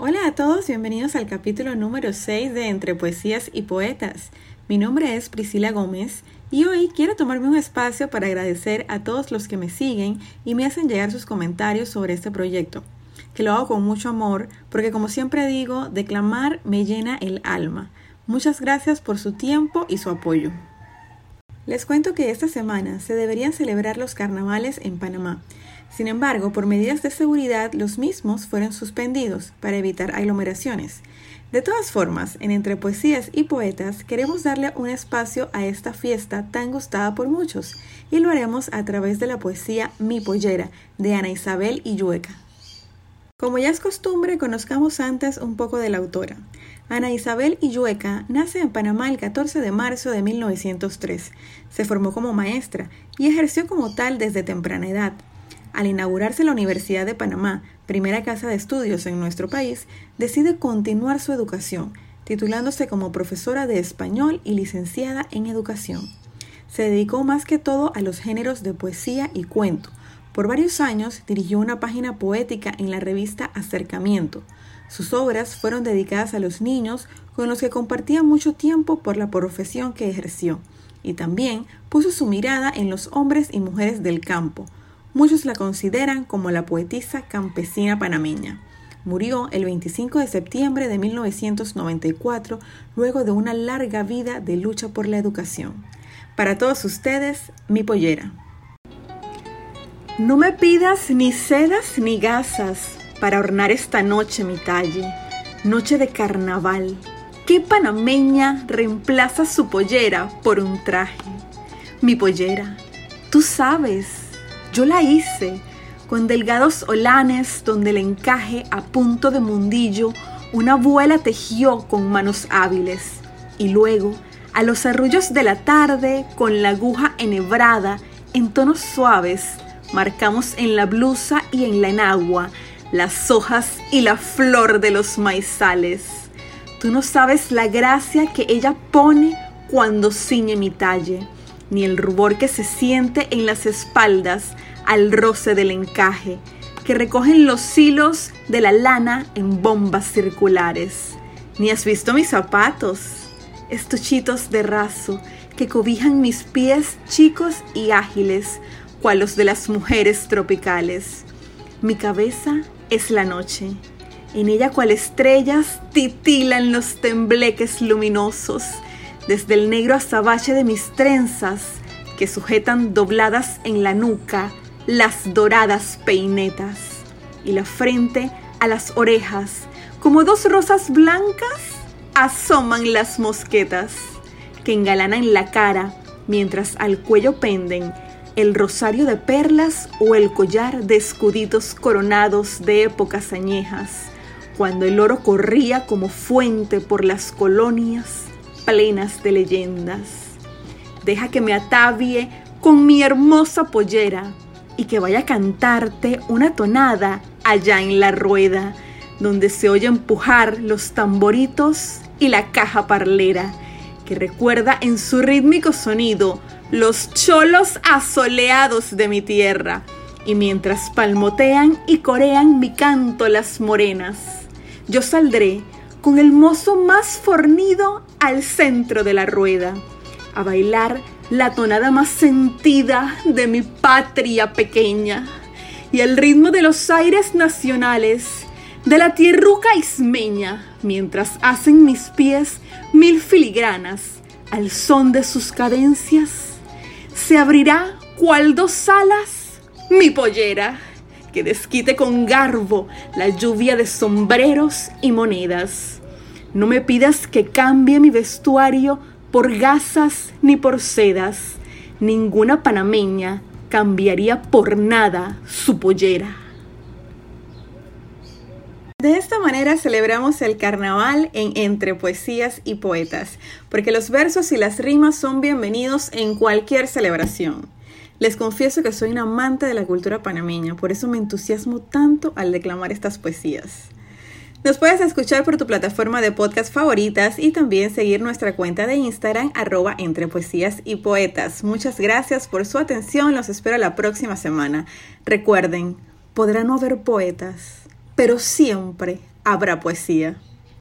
Hola a todos, bienvenidos al capítulo número 6 de Entre Poesías y Poetas. Mi nombre es Priscila Gómez y hoy quiero tomarme un espacio para agradecer a todos los que me siguen y me hacen llegar sus comentarios sobre este proyecto, que lo hago con mucho amor porque como siempre digo, declamar me llena el alma. Muchas gracias por su tiempo y su apoyo. Les cuento que esta semana se deberían celebrar los carnavales en Panamá sin embargo, por medidas de seguridad, los mismos fueron suspendidos para evitar aglomeraciones. De todas formas, en Entre Poesías y Poetas queremos darle un espacio a esta fiesta tan gustada por muchos y lo haremos a través de la poesía Mi Pollera de Ana Isabel Illueca. Como ya es costumbre, conozcamos antes un poco de la autora. Ana Isabel Illueca nace en Panamá el 14 de marzo de 1903. Se formó como maestra y ejerció como tal desde temprana edad. Al inaugurarse la Universidad de Panamá, primera casa de estudios en nuestro país, decide continuar su educación, titulándose como profesora de español y licenciada en educación. Se dedicó más que todo a los géneros de poesía y cuento. Por varios años dirigió una página poética en la revista Acercamiento. Sus obras fueron dedicadas a los niños con los que compartía mucho tiempo por la profesión que ejerció, y también puso su mirada en los hombres y mujeres del campo, Muchos la consideran como la poetisa campesina panameña. Murió el 25 de septiembre de 1994 luego de una larga vida de lucha por la educación. Para todos ustedes, mi pollera. No me pidas ni sedas ni gasas para ornar esta noche mi talle, noche de carnaval. ¿Qué panameña reemplaza su pollera por un traje? Mi pollera, tú sabes yo la hice con delgados olanes donde el encaje a punto de mundillo una abuela tejió con manos hábiles. Y luego, a los arrullos de la tarde, con la aguja enhebrada, en tonos suaves, marcamos en la blusa y en la enagua las hojas y la flor de los maizales. Tú no sabes la gracia que ella pone cuando ciñe mi talle ni el rubor que se siente en las espaldas al roce del encaje, que recogen los hilos de la lana en bombas circulares. Ni has visto mis zapatos, estuchitos de raso que cobijan mis pies chicos y ágiles, cual los de las mujeres tropicales. Mi cabeza es la noche, en ella cual estrellas titilan los tembleques luminosos, desde el negro azabache de mis trenzas que sujetan dobladas en la nuca las doradas peinetas y la frente a las orejas, como dos rosas blancas, asoman las mosquetas que engalanan la cara mientras al cuello penden el rosario de perlas o el collar de escuditos coronados de épocas añejas, cuando el oro corría como fuente por las colonias plenas de leyendas. Deja que me atavie con mi hermosa pollera y que vaya a cantarte una tonada allá en la rueda, donde se oye empujar los tamboritos y la caja parlera, que recuerda en su rítmico sonido los cholos asoleados de mi tierra, y mientras palmotean y corean mi canto las morenas, yo saldré con el mozo más fornido al centro de la rueda, a bailar la tonada más sentida de mi patria pequeña y el ritmo de los aires nacionales de la tierruca ismeña, mientras hacen mis pies mil filigranas al son de sus cadencias, se abrirá cual dos alas mi pollera que desquite con garbo la lluvia de sombreros y monedas. No me pidas que cambie mi vestuario por gasas ni por sedas. Ninguna panameña cambiaría por nada su pollera. De esta manera celebramos el carnaval en Entre Poesías y Poetas, porque los versos y las rimas son bienvenidos en cualquier celebración. Les confieso que soy un amante de la cultura panameña, por eso me entusiasmo tanto al declamar estas poesías. Nos puedes escuchar por tu plataforma de podcast favoritas y también seguir nuestra cuenta de Instagram arroba entre poesías y poetas. Muchas gracias por su atención, los espero la próxima semana. Recuerden, podrá no haber poetas, pero siempre habrá poesía.